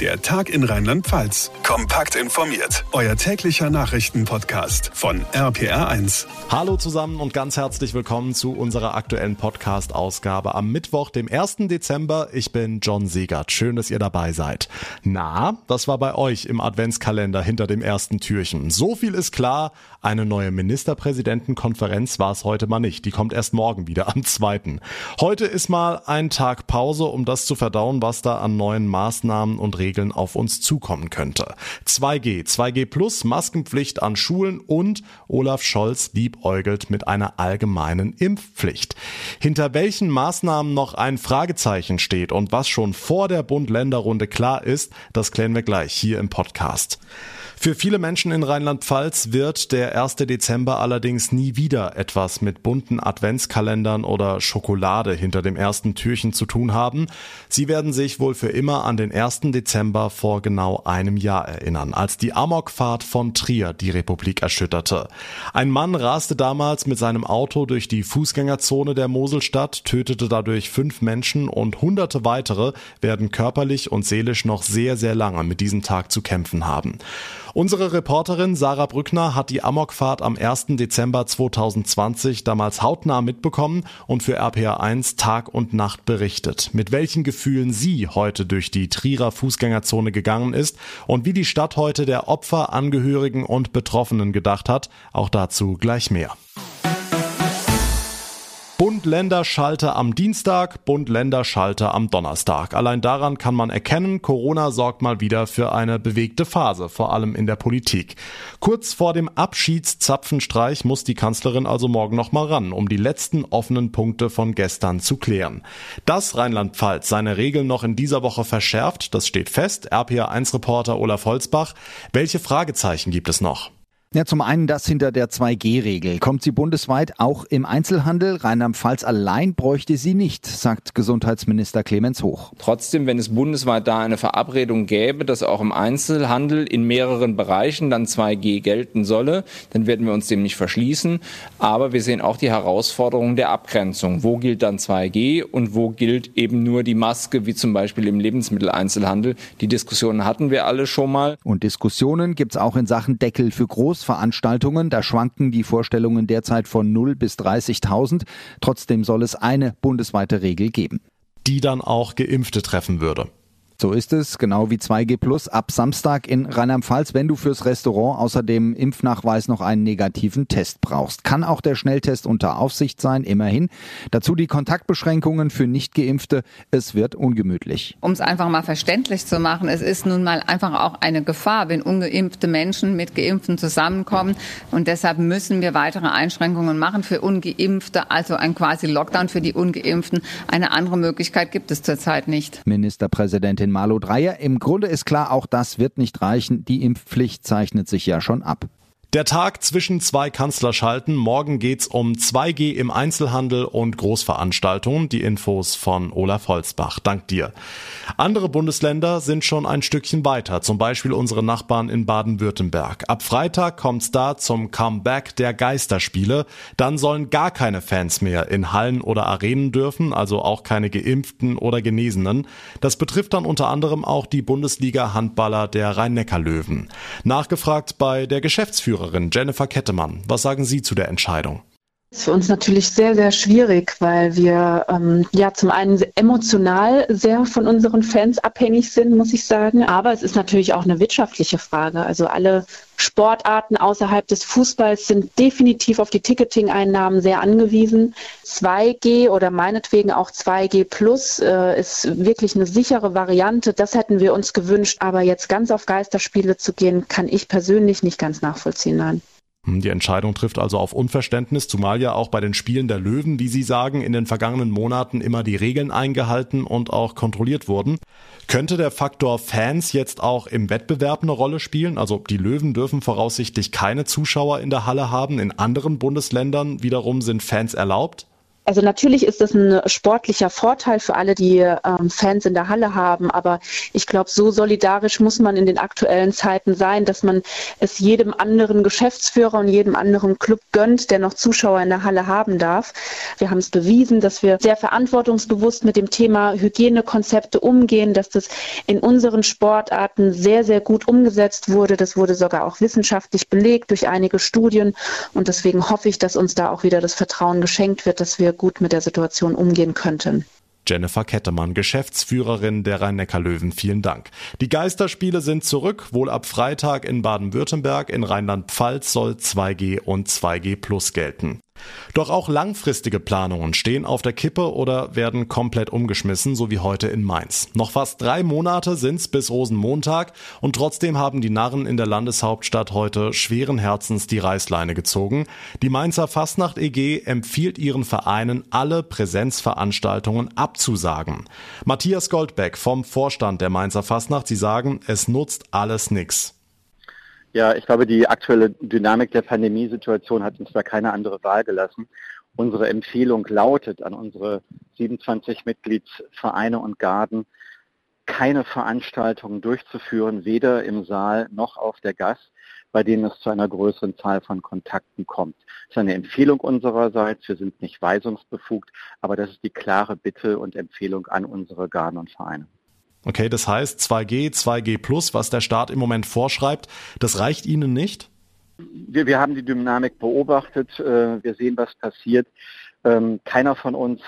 Der Tag in Rheinland-Pfalz. Kompakt informiert. Euer täglicher Nachrichtenpodcast von RPR1. Hallo zusammen und ganz herzlich willkommen zu unserer aktuellen Podcast-Ausgabe am Mittwoch, dem 1. Dezember. Ich bin John Segert. Schön, dass ihr dabei seid. Na, das war bei euch im Adventskalender hinter dem ersten Türchen. So viel ist klar. Eine neue Ministerpräsidentenkonferenz war es heute mal nicht. Die kommt erst morgen wieder am 2. Heute ist mal ein Tag Pause, um das zu verdauen, was da an neuen Maßnahmen und Regeln auf uns zukommen könnte. 2G, 2G Plus, Maskenpflicht an Schulen und Olaf Scholz liebäugelt mit einer allgemeinen Impfpflicht. Hinter welchen Maßnahmen noch ein Fragezeichen steht und was schon vor der Bund-Länder-Runde klar ist, das klären wir gleich hier im Podcast. Für viele Menschen in Rheinland-Pfalz wird der 1. Dezember allerdings nie wieder etwas mit bunten Adventskalendern oder Schokolade hinter dem ersten Türchen zu tun haben. Sie werden sich wohl für immer an den 1. Dezember vor genau einem Jahr erinnern, als die Amokfahrt von Trier die Republik erschütterte. Ein Mann raste damals mit seinem Auto durch die Fußgängerzone der Moselstadt, tötete dadurch fünf Menschen und hunderte weitere werden körperlich und seelisch noch sehr, sehr lange mit diesem Tag zu kämpfen haben. Unsere Reporterin Sarah Brückner hat die Amokfahrt am 1. Dezember 2020 damals hautnah mitbekommen und für RPA1 Tag und Nacht berichtet. Mit welchen Gefühlen sie heute durch die Trierer Fußgängerzone gegangen ist und wie die Stadt heute der Opfer, Angehörigen und Betroffenen gedacht hat, auch dazu gleich mehr. Bund-Länder-Schalter am Dienstag, Bund-Länder-Schalter am Donnerstag. Allein daran kann man erkennen, Corona sorgt mal wieder für eine bewegte Phase, vor allem in der Politik. Kurz vor dem Abschiedszapfenstreich muss die Kanzlerin also morgen noch mal ran, um die letzten offenen Punkte von gestern zu klären. Dass Rheinland-Pfalz seine Regeln noch in dieser Woche verschärft, das steht fest. RPA1-Reporter Olaf Holzbach. Welche Fragezeichen gibt es noch? Ja, zum einen das hinter der 2G-Regel. Kommt sie bundesweit auch im Einzelhandel? Rheinland-Pfalz allein bräuchte sie nicht, sagt Gesundheitsminister Clemens Hoch. Trotzdem, wenn es bundesweit da eine Verabredung gäbe, dass auch im Einzelhandel in mehreren Bereichen dann 2G gelten solle, dann werden wir uns dem nicht verschließen. Aber wir sehen auch die Herausforderung der Abgrenzung. Wo gilt dann 2G und wo gilt eben nur die Maske, wie zum Beispiel im Lebensmitteleinzelhandel? Die Diskussionen hatten wir alle schon mal. Und Diskussionen gibt's auch in Sachen Deckel für Groß Großveranstaltungen. Da schwanken die Vorstellungen derzeit von 0 bis 30.000. Trotzdem soll es eine bundesweite Regel geben. Die dann auch Geimpfte treffen würde. So ist es, genau wie 2G Plus ab Samstag in Rheinland-Pfalz, wenn du fürs Restaurant außer dem Impfnachweis noch einen negativen Test brauchst. Kann auch der Schnelltest unter Aufsicht sein, immerhin. Dazu die Kontaktbeschränkungen für Nichtgeimpfte. Es wird ungemütlich. Um es einfach mal verständlich zu machen, es ist nun mal einfach auch eine Gefahr, wenn ungeimpfte Menschen mit Geimpften zusammenkommen. Und deshalb müssen wir weitere Einschränkungen machen für Ungeimpfte, also ein quasi Lockdown für die Ungeimpften. Eine andere Möglichkeit gibt es zurzeit nicht. Ministerpräsidentin Malu Dreyer. Im Grunde ist klar, auch das wird nicht reichen. Die Impfpflicht zeichnet sich ja schon ab. Der Tag zwischen zwei Kanzlerschalten. Morgen geht's um 2G im Einzelhandel und Großveranstaltungen. Die Infos von Olaf Holzbach. Dank dir. Andere Bundesländer sind schon ein Stückchen weiter. Zum Beispiel unsere Nachbarn in Baden-Württemberg. Ab Freitag kommt's da zum Comeback der Geisterspiele. Dann sollen gar keine Fans mehr in Hallen oder Arenen dürfen, also auch keine Geimpften oder Genesenen. Das betrifft dann unter anderem auch die Bundesliga-Handballer der Rhein-Neckar-Löwen. Nachgefragt bei der Geschäftsführerin Geschäftsführerin Jennifer Kettemann. Was sagen Sie zu der Entscheidung? Für uns natürlich sehr, sehr schwierig, weil wir ähm, ja zum einen emotional sehr von unseren Fans abhängig sind, muss ich sagen. Aber es ist natürlich auch eine wirtschaftliche Frage. Also alle Sportarten außerhalb des Fußballs sind definitiv auf die Ticketing-Einnahmen sehr angewiesen. 2G oder meinetwegen auch 2G Plus äh, ist wirklich eine sichere Variante. Das hätten wir uns gewünscht. Aber jetzt ganz auf Geisterspiele zu gehen, kann ich persönlich nicht ganz nachvollziehen. Nein. Hm, die Entscheidung trifft also auf Unverständnis, zumal ja auch bei den Spielen der Löwen, wie Sie sagen, in den vergangenen Monaten immer die Regeln eingehalten und auch kontrolliert wurden. Könnte der Faktor Fans jetzt auch im Wettbewerb eine Rolle spielen? Also die Löwen dürfen voraussichtlich keine Zuschauer in der Halle haben. In anderen Bundesländern wiederum sind Fans erlaubt? Also natürlich ist das ein sportlicher Vorteil für alle, die ähm, Fans in der Halle haben, aber ich glaube, so solidarisch muss man in den aktuellen Zeiten sein, dass man es jedem anderen Geschäftsführer und jedem anderen Club gönnt, der noch Zuschauer in der Halle haben darf. Wir haben es bewiesen, dass wir sehr verantwortungsbewusst mit dem Thema Hygienekonzepte umgehen, dass das in unseren Sportarten sehr, sehr gut umgesetzt wurde. Das wurde sogar auch wissenschaftlich belegt durch einige Studien und deswegen hoffe ich, dass uns da auch wieder das Vertrauen geschenkt wird, dass wir gut mit der Situation umgehen könnten. Jennifer Kettemann, Geschäftsführerin der Rhein-Neckar-Löwen, vielen Dank. Die Geisterspiele sind zurück, wohl ab Freitag in Baden-Württemberg. In Rheinland-Pfalz soll 2G und 2G Plus gelten. Doch auch langfristige Planungen stehen auf der Kippe oder werden komplett umgeschmissen, so wie heute in Mainz. Noch fast drei Monate sind's bis Rosenmontag und trotzdem haben die Narren in der Landeshauptstadt heute schweren Herzens die Reißleine gezogen. Die Mainzer Fastnacht EG empfiehlt ihren Vereinen, alle Präsenzveranstaltungen abzusagen. Matthias Goldbeck vom Vorstand der Mainzer Fastnacht, Sie sagen, es nutzt alles nix. Ja, ich glaube, die aktuelle Dynamik der Pandemiesituation hat uns da keine andere Wahl gelassen. Unsere Empfehlung lautet an unsere 27 Mitgliedsvereine und Garden, keine Veranstaltungen durchzuführen, weder im Saal noch auf der Gas, bei denen es zu einer größeren Zahl von Kontakten kommt. Das ist eine Empfehlung unsererseits. Wir sind nicht weisungsbefugt, aber das ist die klare Bitte und Empfehlung an unsere Garden und Vereine. Okay, das heißt 2G, 2G Plus, was der Staat im Moment vorschreibt, das reicht Ihnen nicht? Wir, wir haben die Dynamik beobachtet, äh, wir sehen, was passiert. Ähm, keiner von uns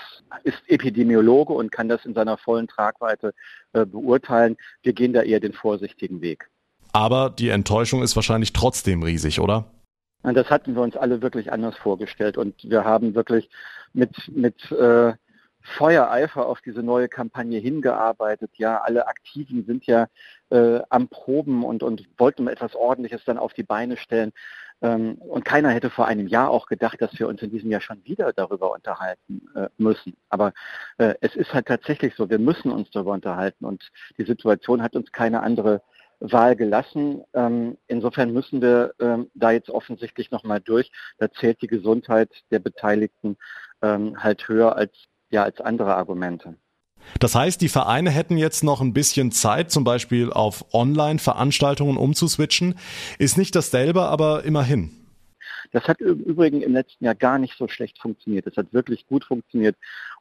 ist Epidemiologe und kann das in seiner vollen Tragweite äh, beurteilen. Wir gehen da eher den vorsichtigen Weg. Aber die Enttäuschung ist wahrscheinlich trotzdem riesig, oder? Das hatten wir uns alle wirklich anders vorgestellt und wir haben wirklich mit, mit äh, Feuereifer auf diese neue Kampagne hingearbeitet. Ja, alle Aktiven sind ja äh, am Proben und, und wollten etwas Ordentliches dann auf die Beine stellen. Ähm, und keiner hätte vor einem Jahr auch gedacht, dass wir uns in diesem Jahr schon wieder darüber unterhalten äh, müssen. Aber äh, es ist halt tatsächlich so, wir müssen uns darüber unterhalten und die Situation hat uns keine andere Wahl gelassen. Ähm, insofern müssen wir ähm, da jetzt offensichtlich nochmal durch. Da zählt die Gesundheit der Beteiligten ähm, halt höher als ja als andere Argumente. Das heißt, die Vereine hätten jetzt noch ein bisschen Zeit, zum Beispiel auf Online-Veranstaltungen umzuswitchen. Ist nicht dasselbe, aber immerhin. Das hat im Übrigen im letzten Jahr gar nicht so schlecht funktioniert. Das hat wirklich gut funktioniert.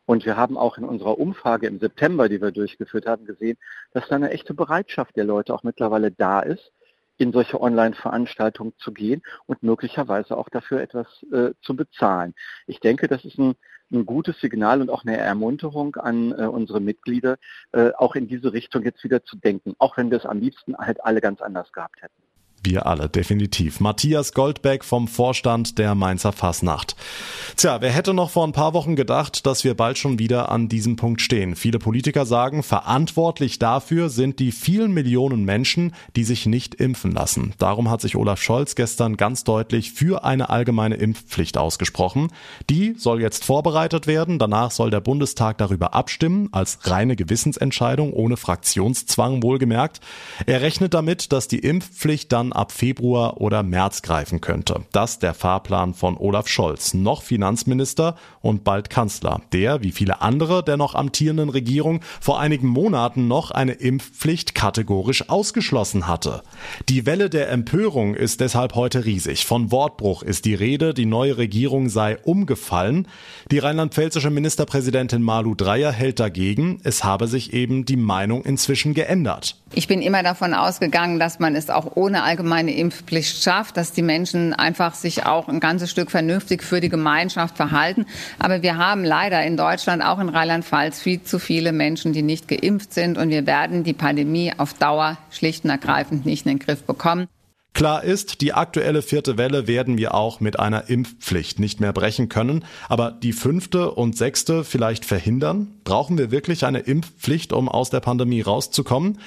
Und wir haben auch in unserer Umfrage im September, die wir durchgeführt haben, gesehen, dass da eine echte Bereitschaft der Leute auch mittlerweile da ist, in solche Online-Veranstaltungen zu gehen und möglicherweise auch dafür etwas äh, zu bezahlen. Ich denke, das ist ein, ein gutes Signal und auch eine Ermunterung an äh, unsere Mitglieder, äh, auch in diese Richtung jetzt wieder zu denken, auch wenn wir es am liebsten halt alle ganz anders gehabt hätten. Wir alle, definitiv. Matthias Goldbeck vom Vorstand der Mainzer Fasnacht. Tja, wer hätte noch vor ein paar Wochen gedacht, dass wir bald schon wieder an diesem Punkt stehen? Viele Politiker sagen, verantwortlich dafür sind die vielen Millionen Menschen, die sich nicht impfen lassen. Darum hat sich Olaf Scholz gestern ganz deutlich für eine allgemeine Impfpflicht ausgesprochen. Die soll jetzt vorbereitet werden. Danach soll der Bundestag darüber abstimmen, als reine Gewissensentscheidung, ohne Fraktionszwang wohlgemerkt. Er rechnet damit, dass die Impfpflicht dann ab Februar oder März greifen könnte. Das der Fahrplan von Olaf Scholz, noch Finanzminister und bald Kanzler, der, wie viele andere der noch amtierenden Regierung, vor einigen Monaten noch eine Impfpflicht kategorisch ausgeschlossen hatte. Die Welle der Empörung ist deshalb heute riesig. Von Wortbruch ist die Rede, die neue Regierung sei umgefallen. Die rheinland-pfälzische Ministerpräsidentin Malu Dreyer hält dagegen, es habe sich eben die Meinung inzwischen geändert. Ich bin immer davon ausgegangen, dass man es auch ohne allgemeine Impfpflicht schafft, dass die Menschen einfach sich auch ein ganzes Stück vernünftig für die Gemeinschaft verhalten. Aber wir haben leider in Deutschland, auch in Rheinland-Pfalz, viel zu viele Menschen, die nicht geimpft sind. Und wir werden die Pandemie auf Dauer schlicht und ergreifend nicht in den Griff bekommen. Klar ist, die aktuelle vierte Welle werden wir auch mit einer Impfpflicht nicht mehr brechen können, aber die fünfte und sechste vielleicht verhindern? Brauchen wir wirklich eine Impfpflicht, um aus der Pandemie rauszukommen?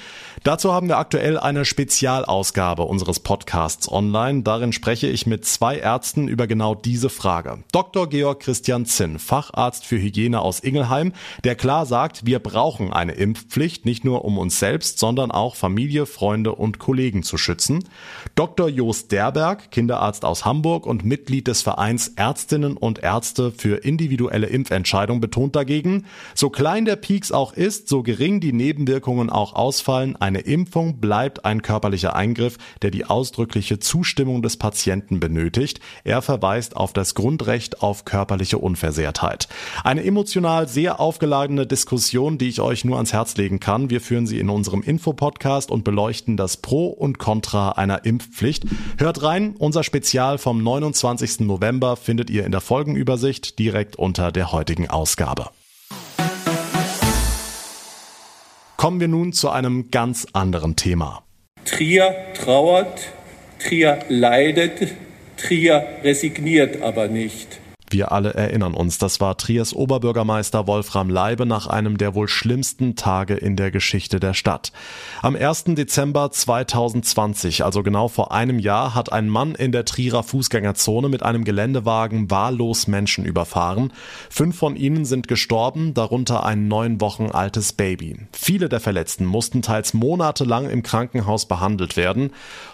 Dazu haben wir aktuell eine Spezialausgabe unseres Podcasts online. Darin spreche ich mit zwei Ärzten über genau diese Frage. Dr. Georg Christian Zinn, Facharzt für Hygiene aus Ingelheim, der klar sagt, wir brauchen eine Impfpflicht, nicht nur um uns selbst, sondern auch Familie, Freunde und Kollegen zu schützen. Dr. Jost Derberg, Kinderarzt aus Hamburg und Mitglied des Vereins Ärztinnen und Ärzte für individuelle Impfentscheidung, betont dagegen, so klein der Peaks auch ist, so gering die Nebenwirkungen auch ausfallen, eine Impfung bleibt ein körperlicher Eingriff, der die ausdrückliche Zustimmung des Patienten benötigt. Er verweist auf das Grundrecht auf körperliche Unversehrtheit. Eine emotional sehr aufgeladene Diskussion, die ich euch nur ans Herz legen kann. Wir führen sie in unserem Infopodcast und beleuchten das Pro und Contra einer Impfpflicht. Hört rein, unser Spezial vom 29. November findet ihr in der Folgenübersicht direkt unter der heutigen Ausgabe. Kommen wir nun zu einem ganz anderen Thema. Trier trauert, Trier leidet, Trier resigniert aber nicht. Wir alle erinnern uns, das war Triers Oberbürgermeister Wolfram Leibe nach einem der wohl schlimmsten Tage in der Geschichte der Stadt. Am 1. Dezember 2020, also genau vor einem Jahr, hat ein Mann in der Trierer Fußgängerzone mit einem Geländewagen wahllos Menschen überfahren. Fünf von ihnen sind gestorben, darunter ein neun Wochen altes Baby. Viele der Verletzten mussten teils monatelang im Krankenhaus behandelt werden.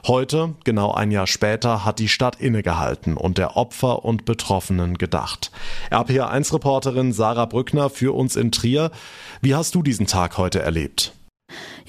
Heute, genau ein Jahr später, hat die Stadt innegehalten und der Opfer und Betroffenen gedacht. RPA1-Reporterin Sarah Brückner für uns in Trier. Wie hast du diesen Tag heute erlebt?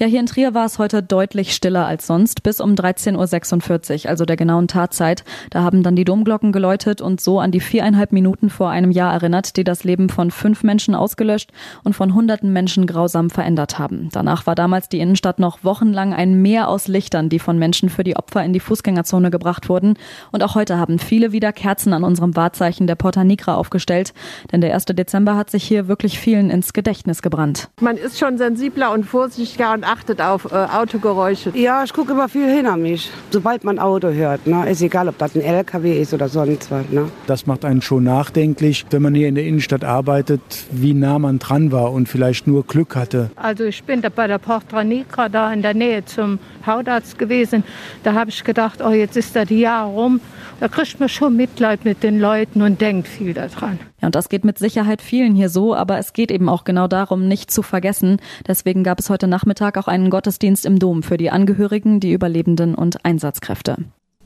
Ja, hier in Trier war es heute deutlich stiller als sonst, bis um 13.46 Uhr, also der genauen Tatzeit. Da haben dann die Domglocken geläutet und so an die viereinhalb Minuten vor einem Jahr erinnert, die das Leben von fünf Menschen ausgelöscht und von hunderten Menschen grausam verändert haben. Danach war damals die Innenstadt noch wochenlang ein Meer aus Lichtern, die von Menschen für die Opfer in die Fußgängerzone gebracht wurden. Und auch heute haben viele wieder Kerzen an unserem Wahrzeichen der Porta Nigra aufgestellt, denn der 1. Dezember hat sich hier wirklich vielen ins Gedächtnis gebrannt. Man ist schon sensibler und vorsichtiger und achtet auf äh, Autogeräusche. Ja, ich gucke immer viel hin an mich. Sobald man Auto hört, ne? ist egal, ob das ein LKW ist oder sonst was. Ne? Das macht einen schon nachdenklich, wenn man hier in der Innenstadt arbeitet, wie nah man dran war und vielleicht nur Glück hatte. Also ich bin da bei der Porta Nigra da in der Nähe zum Hautarzt gewesen. Da habe ich gedacht, oh jetzt ist da die Jahre rum. Da kriegt man schon Mitleid mit den Leuten und denkt viel daran. Ja, und das geht mit Sicherheit vielen hier so, aber es geht eben auch genau darum, nicht zu vergessen. Deswegen gab es heute Nachmittag auch einen Gottesdienst im Dom für die Angehörigen, die Überlebenden und Einsatzkräfte.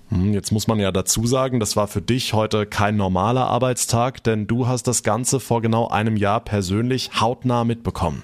Hm, jetzt muss man ja dazu sagen, das war für dich heute kein normaler Arbeitstag, denn du hast das Ganze vor genau einem Jahr persönlich hautnah mitbekommen.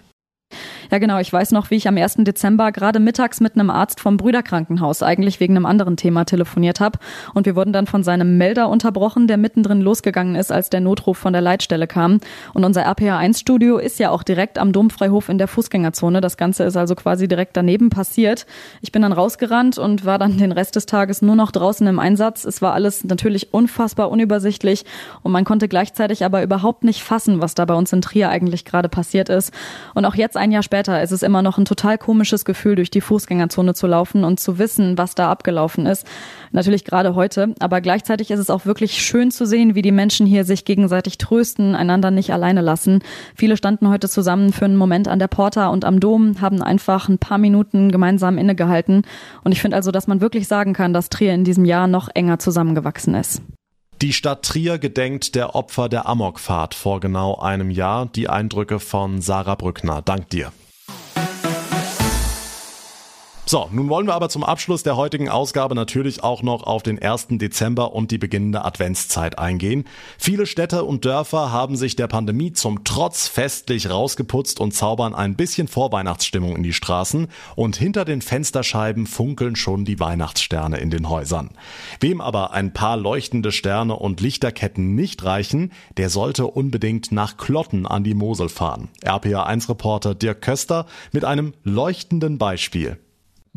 Ja, genau. Ich weiß noch, wie ich am 1. Dezember gerade mittags mit einem Arzt vom Brüderkrankenhaus eigentlich wegen einem anderen Thema telefoniert habe. Und wir wurden dann von seinem Melder unterbrochen, der mittendrin losgegangen ist, als der Notruf von der Leitstelle kam. Und unser RPA1-Studio ist ja auch direkt am Domfreihof in der Fußgängerzone. Das Ganze ist also quasi direkt daneben passiert. Ich bin dann rausgerannt und war dann den Rest des Tages nur noch draußen im Einsatz. Es war alles natürlich unfassbar unübersichtlich und man konnte gleichzeitig aber überhaupt nicht fassen, was da bei uns in Trier eigentlich gerade passiert ist. Und auch jetzt ein Jahr später später ist es immer noch ein total komisches Gefühl, durch die Fußgängerzone zu laufen und zu wissen, was da abgelaufen ist. Natürlich gerade heute, aber gleichzeitig ist es auch wirklich schön zu sehen, wie die Menschen hier sich gegenseitig trösten, einander nicht alleine lassen. Viele standen heute zusammen für einen Moment an der Porta und am Dom, haben einfach ein paar Minuten gemeinsam innegehalten. Und ich finde also, dass man wirklich sagen kann, dass Trier in diesem Jahr noch enger zusammengewachsen ist. Die Stadt Trier gedenkt der Opfer der Amokfahrt vor genau einem Jahr. Die Eindrücke von Sarah Brückner. Dank dir. So, nun wollen wir aber zum Abschluss der heutigen Ausgabe natürlich auch noch auf den 1. Dezember und die beginnende Adventszeit eingehen. Viele Städte und Dörfer haben sich der Pandemie zum Trotz festlich rausgeputzt und zaubern ein bisschen Vorweihnachtsstimmung in die Straßen und hinter den Fensterscheiben funkeln schon die Weihnachtssterne in den Häusern. Wem aber ein paar leuchtende Sterne und Lichterketten nicht reichen, der sollte unbedingt nach Klotten an die Mosel fahren. RPA1-Reporter Dirk Köster mit einem leuchtenden Beispiel.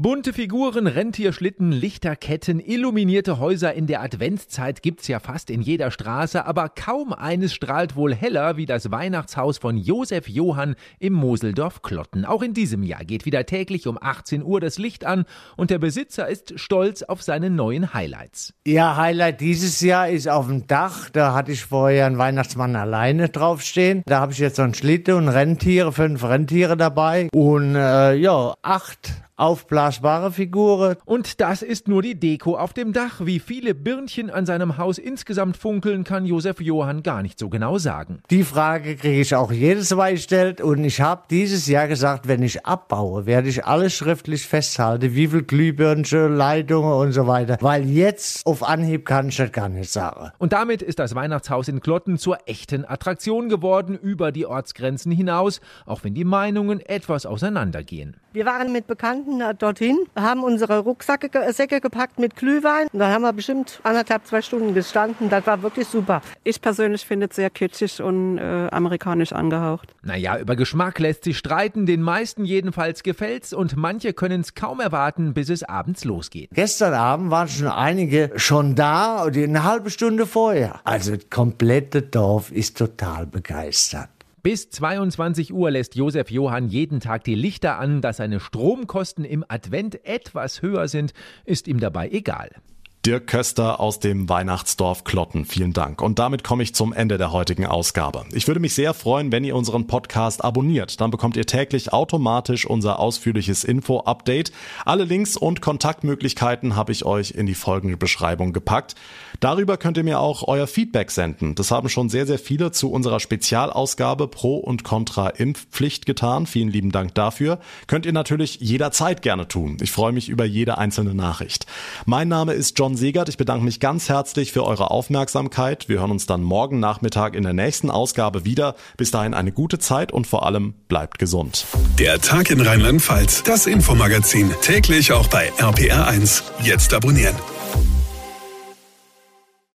Bunte Figuren, Rentierschlitten, Lichterketten, illuminierte Häuser in der Adventszeit gibt's ja fast in jeder Straße, aber kaum eines strahlt wohl heller wie das Weihnachtshaus von Josef Johann im Moseldorf Klotten. Auch in diesem Jahr geht wieder täglich um 18 Uhr das Licht an und der Besitzer ist stolz auf seine neuen Highlights. Ja, Highlight dieses Jahr ist auf dem Dach. Da hatte ich vorher einen Weihnachtsmann alleine draufstehen. Da habe ich jetzt so einen Schlitten und Rentiere, fünf Rentiere dabei und äh, ja, acht aufblasbare Figuren. Und das ist nur die Deko auf dem Dach. Wie viele Birnchen an seinem Haus insgesamt funkeln, kann Josef Johann gar nicht so genau sagen. Die Frage kriege ich auch jedes Mal gestellt und ich habe dieses Jahr gesagt, wenn ich abbaue, werde ich alles schriftlich festhalten, wie viel Glühbirnchen, Leitungen und so weiter, weil jetzt auf Anhieb kann ich das gar nicht sagen. Und damit ist das Weihnachtshaus in Klotten zur echten Attraktion geworden, über die Ortsgrenzen hinaus, auch wenn die Meinungen etwas auseinandergehen. Wir waren mit Bekannten dorthin, haben unsere Rucksäcke Säcke gepackt mit Glühwein. Und dann haben wir bestimmt anderthalb, zwei Stunden gestanden. Das war wirklich super. Ich persönlich finde es sehr kitschig und äh, amerikanisch angehaucht. Naja, über Geschmack lässt sich streiten. Den meisten jedenfalls gefällt's und manche können es kaum erwarten, bis es abends losgeht. Gestern Abend waren schon einige schon da, eine halbe Stunde vorher. Also das komplette Dorf ist total begeistert. Bis 22 Uhr lässt Josef Johann jeden Tag die Lichter an, dass seine Stromkosten im Advent etwas höher sind, ist ihm dabei egal. Dirk Köster aus dem Weihnachtsdorf Klotten. Vielen Dank. Und damit komme ich zum Ende der heutigen Ausgabe. Ich würde mich sehr freuen, wenn ihr unseren Podcast abonniert. Dann bekommt ihr täglich automatisch unser ausführliches Info-Update. Alle Links und Kontaktmöglichkeiten habe ich euch in die folgende Beschreibung gepackt. Darüber könnt ihr mir auch euer Feedback senden. Das haben schon sehr, sehr viele zu unserer Spezialausgabe Pro und Contra Impfpflicht getan. Vielen lieben Dank dafür. Könnt ihr natürlich jederzeit gerne tun. Ich freue mich über jede einzelne Nachricht. Mein Name ist John Segert. Ich bedanke mich ganz herzlich für eure Aufmerksamkeit. Wir hören uns dann morgen Nachmittag in der nächsten Ausgabe wieder. Bis dahin eine gute Zeit und vor allem bleibt gesund. Der Tag in Rheinland-Pfalz, das Infomagazin, täglich auch bei RPR1. Jetzt abonnieren.